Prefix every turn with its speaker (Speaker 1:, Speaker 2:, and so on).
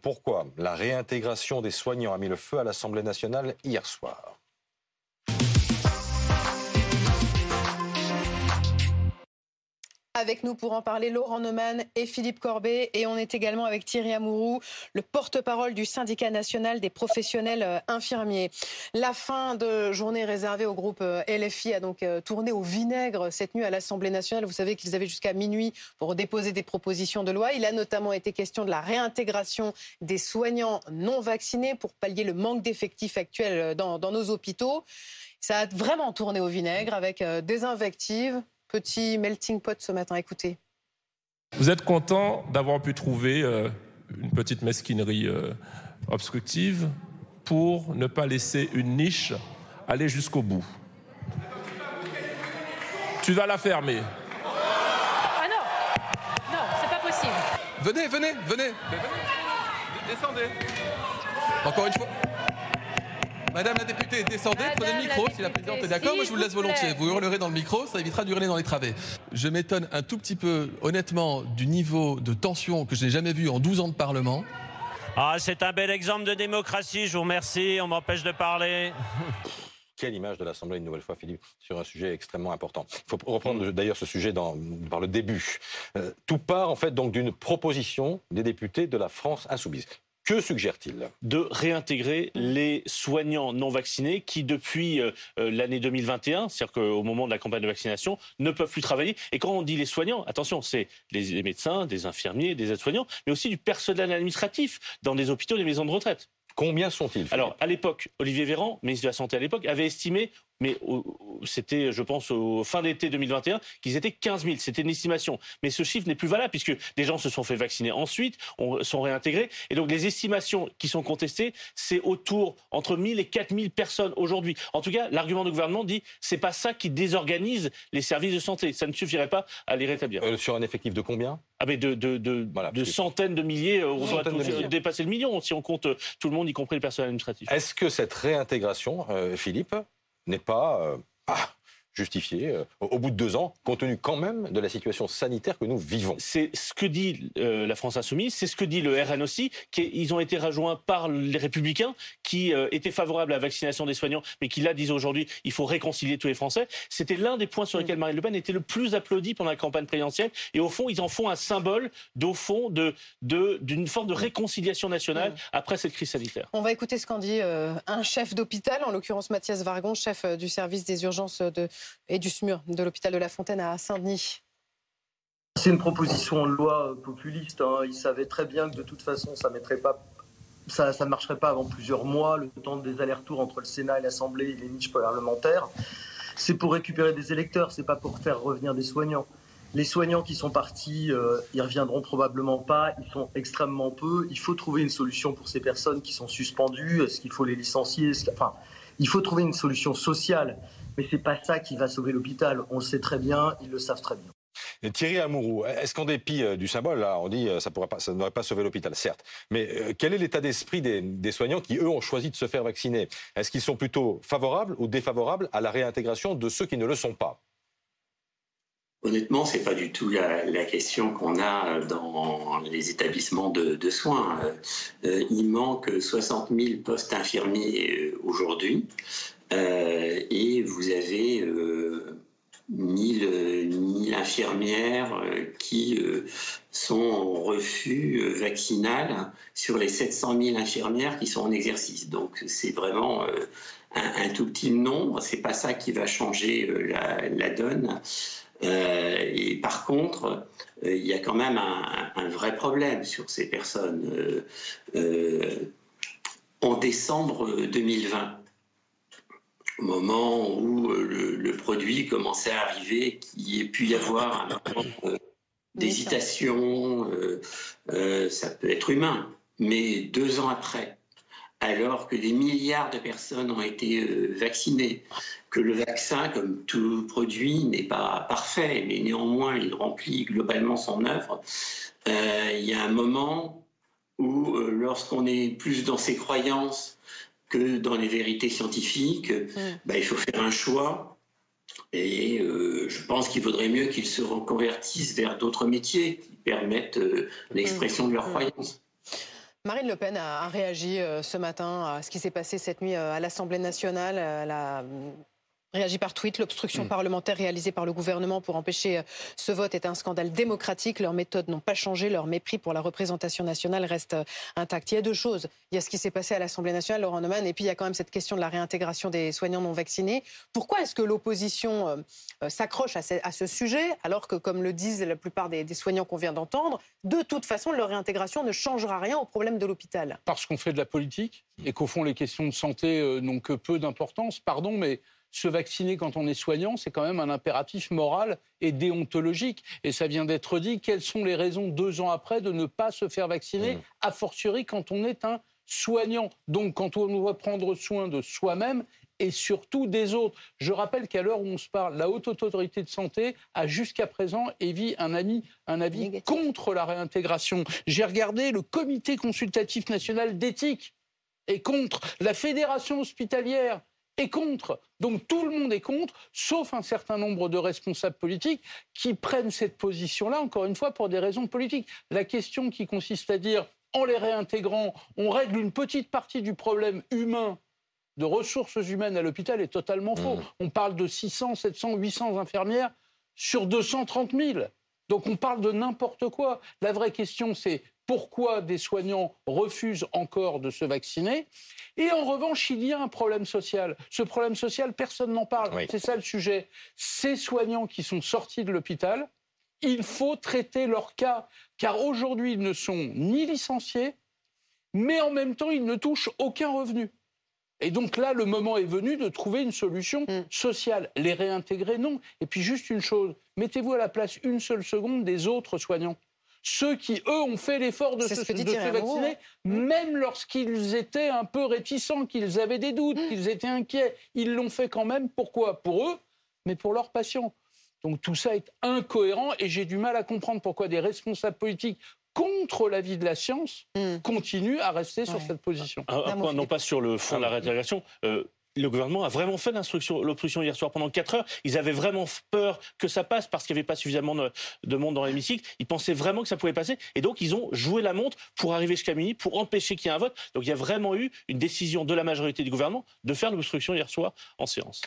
Speaker 1: Pourquoi la réintégration des soignants a mis le feu à l'Assemblée nationale hier soir
Speaker 2: Avec nous pour en parler, Laurent Neumann et Philippe Corbet. Et on est également avec Thierry Amourou, le porte-parole du syndicat national des professionnels euh, infirmiers. La fin de journée réservée au groupe euh, LFI a donc euh, tourné au vinaigre cette nuit à l'Assemblée nationale. Vous savez qu'ils avaient jusqu'à minuit pour déposer des propositions de loi. Il a notamment été question de la réintégration des soignants non vaccinés pour pallier le manque d'effectifs actuels dans, dans, nos hôpitaux. Ça a vraiment tourné au vinaigre avec des invectives, petit melting pot ce matin. Écoutez.
Speaker 3: Vous êtes content d'avoir pu trouver euh, une petite mesquinerie euh, obstructive pour ne pas laisser une niche aller jusqu'au bout? Tu vas la fermer.
Speaker 4: Ah non Non, c'est pas possible.
Speaker 5: Venez, venez, venez. Descendez. Encore une fois. Madame la députée, descendez, prenez le micro si la présidente est d'accord. Moi, je vous laisse volontiers. Vous hurlerez dans le micro, ça évitera d'hurler dans les travées. Je m'étonne un tout petit peu, honnêtement, du niveau de tension que je n'ai jamais vu en 12 ans de Parlement.
Speaker 6: Ah, c'est un bel exemple de démocratie. Je vous remercie. On m'empêche de parler.
Speaker 1: Quelle image de l'Assemblée, une nouvelle fois, Philippe, sur un sujet extrêmement important. Il faut reprendre d'ailleurs ce sujet dans, par le début. Euh, tout part en fait donc d'une proposition des députés de la France insoumise. Que suggère-t-il?
Speaker 7: De réintégrer les soignants non vaccinés qui, depuis euh, euh, l'année 2021, c'est-à-dire qu'au moment de la campagne de vaccination, ne peuvent plus travailler. Et quand on dit les soignants, attention, c'est les, médecins, des infirmiers, des aides-soignants, mais aussi du personnel administratif dans des hôpitaux, des maisons de retraite.
Speaker 1: Combien sont-ils
Speaker 7: Alors, à l'époque, Olivier Véran, ministre de la Santé à l'époque, avait estimé mais c'était, je pense, au fin d'été 2021, qu'ils étaient 15 000. C'était une estimation. Mais ce chiffre n'est plus valable puisque des gens se sont fait vacciner ensuite, sont réintégrés. Et donc les estimations qui sont contestées, c'est autour entre 1000 et 4000 personnes aujourd'hui. En tout cas, l'argument du gouvernement dit c'est pas ça qui désorganise les services de santé. Ça ne suffirait pas à les rétablir.
Speaker 1: Euh, sur un effectif de combien?
Speaker 7: Ah mais de, de, de, centaines de milliers, euh, on va dépasser le million si on compte euh, tout le monde, y compris le personnel administratif.
Speaker 1: Est-ce que cette réintégration, Philippe, n'est pas euh, ah, justifié euh, au bout de deux ans, compte tenu quand même de la situation sanitaire que nous vivons.
Speaker 7: C'est ce que dit euh, la France insoumise, c'est ce que dit le RN aussi, qu'ils ont été rejoints par les Républicains, qui euh, étaient favorables à la vaccination des soignants, mais qui là disent aujourd'hui il faut réconcilier tous les Français. C'était l'un des points sur lesquels Marine Le Pen était le plus applaudi pendant la campagne présidentielle, et au fond ils en font un symbole, d'au fond, de d'une forme de réconciliation nationale après cette crise sanitaire.
Speaker 2: On va écouter ce qu'en dit un chef d'hôpital, en l'occurrence Mathias Vargon, chef du service des urgences de et du SMUR de l'hôpital de la Fontaine à Saint-Denis.
Speaker 8: C'est une proposition de loi populiste. Hein. Ils savaient très bien que de toute façon, ça ne marcherait pas avant plusieurs mois, le temps des allers-retours entre le Sénat et l'Assemblée et les niches parlementaires. C'est pour récupérer des électeurs, c'est pas pour faire revenir des soignants. Les soignants qui sont partis, euh, ils reviendront probablement pas, ils sont extrêmement peu. Il faut trouver une solution pour ces personnes qui sont suspendues. Est-ce qu'il faut les licencier? Enfin, il faut trouver une solution sociale. Mais c'est pas ça qui va sauver l'hôpital. On le sait très bien, ils le savent très bien.
Speaker 1: Thierry Amourou, est-ce qu'en dépit euh, du symbole, là, on dit euh, ça ça n'aurait pas sauvé l'hôpital, certes, mais euh, quel est l'état d'esprit des, soignants qui, eux, ont choisi de se faire vacciner? Est-ce qu'ils sont plutôt favorables ou défavorables à la réintégration de ceux qui ne le sont pas?
Speaker 9: Honnêtement, c'est pas du tout la, question qu'on a dans les établissements de, soins. il manque 60 000 postes infirmiers aujourd'hui. Euh, et vous avez euh, mille, infirmières euh, qui sont en refus vaccinal sur les 700 000 infirmières qui sont en exercice. Donc c'est vraiment un, tout petit nombre. C'est pas ça qui va changer la, donne. Et par contre, il y a quand même un, un, vrai problème sur ces personnes. en décembre 2020, au moment où euh, le, produit commençait à arriver, qu'il ait pu y avoir un moment euh, d'hésitation, euh, ça peut être humain, mais deux ans après, alors que des milliards de personnes ont été vaccinées, que le vaccin, comme tout produit, n'est pas parfait, mais néanmoins il remplit globalement son œuvre, il y a un moment où, lorsqu'on est plus dans ses croyances, que dans les vérités scientifiques, mm. bah, il faut faire un choix. Et euh, je pense qu'il vaudrait mieux qu'ils se reconvertissent vers d'autres métiers qui permettent euh, l'expression de leurs mm. croyances.
Speaker 2: Marine Le Pen a réagi euh, ce matin à ce qui s'est passé cette nuit euh, à l'Assemblée nationale. A réagi par tweet. L'obstruction
Speaker 1: Mm.
Speaker 2: parlementaire réalisée par le gouvernement pour empêcher euh, ce vote est un scandale démocratique. Leurs méthodes n'ont pas changé. Leur mépris pour la représentation nationale reste euh, intact. Il y a deux choses. Il y a ce qui s'est passé à l'Assemblée nationale, Laurent Neumann, et puis il y a quand même cette question de la réintégration des soignants non vaccinés. Pourquoi est-ce que l'opposition euh, s'accroche à, ce- sujet, alors que, comme le disent la plupart des, soignants qu'on vient d'entendre, de toute façon, leur réintégration ne changera rien au problème de l'hôpital?
Speaker 10: Parce qu'on fait de la politique et qu'au fond les questions de santé n'ont que peu d'importance. Pardon, mais se vacciner quand on est soignant, c'est quand même un impératif moral et déontologique. Et ça vient d'être dit. Quelles sont les raisons deux ans après de ne pas se faire vacciner, a fortiori quand on est un soignant Donc quand on doit prendre soin de soi-même et surtout des autres. Je rappelle qu'à l'heure où on se parle, la haute autorité de santé a jusqu'à présent émis un, ami, un avis
Speaker 2: Négatif.
Speaker 10: contre la réintégration. J'ai regardé le comité consultatif national d'éthique est contre, la fédération hospitalière est contre. Donc tout le monde est contre, sauf un certain nombre de responsables politiques qui prennent cette position-là, encore une fois, pour des raisons politiques. La question qui consiste à dire, en les réintégrant, on règle une petite partie du problème humain de ressources humaines à l'hôpital est totalement faux. On parle de 600, 700, 800 infirmières sur 230 000. Donc on parle de n'importe quoi. La vraie question, c'est pourquoi des soignants refusent encore de se vacciner. Et en revanche, il y a un problème social. Ce problème social, personne n'en parle.
Speaker 1: Oui.
Speaker 10: C'est ça le sujet. Ces soignants qui sont sortis de l'hôpital, il faut traiter leur cas, car aujourd'hui, ils ne sont ni licenciés, mais en même temps, ils ne touchent aucun revenu. Et donc là, le moment est venu de trouver une solution
Speaker 2: Mm.
Speaker 10: sociale. Les réintégrer, non. Et puis juste une chose, mettez-vous à la place une seule seconde des autres soignants. Ceux qui, eux, ont fait l'effort de se,
Speaker 2: ce
Speaker 10: de se vacciner, même lorsqu'ils étaient un peu réticents, qu'ils avaient des doutes,
Speaker 2: Mm.
Speaker 10: qu'ils étaient inquiets. Ils l'ont fait quand même. Pourquoi? Pour eux, mais pour leurs patients. Donc tout ça est incohérent et j'ai du mal à comprendre pourquoi des responsables politiques contre l'avis de la science
Speaker 2: Mm.
Speaker 10: continuent à rester sur cette position.
Speaker 7: Un, point, non pas sur le fond de la réintégration. euh, le gouvernement a vraiment fait l'obstruction hier soir pendant 4 heures. Ils avaient vraiment peur que ça passe parce qu'il n'y avait pas suffisamment de, de monde dans l'hémicycle. Ils pensaient vraiment que ça pouvait passer. Et donc, ils ont joué la montre pour arriver jusqu'à minuit, pour empêcher qu'il y ait un vote. Donc, il y a vraiment eu une décision de la majorité du gouvernement de faire l'obstruction hier soir en séance.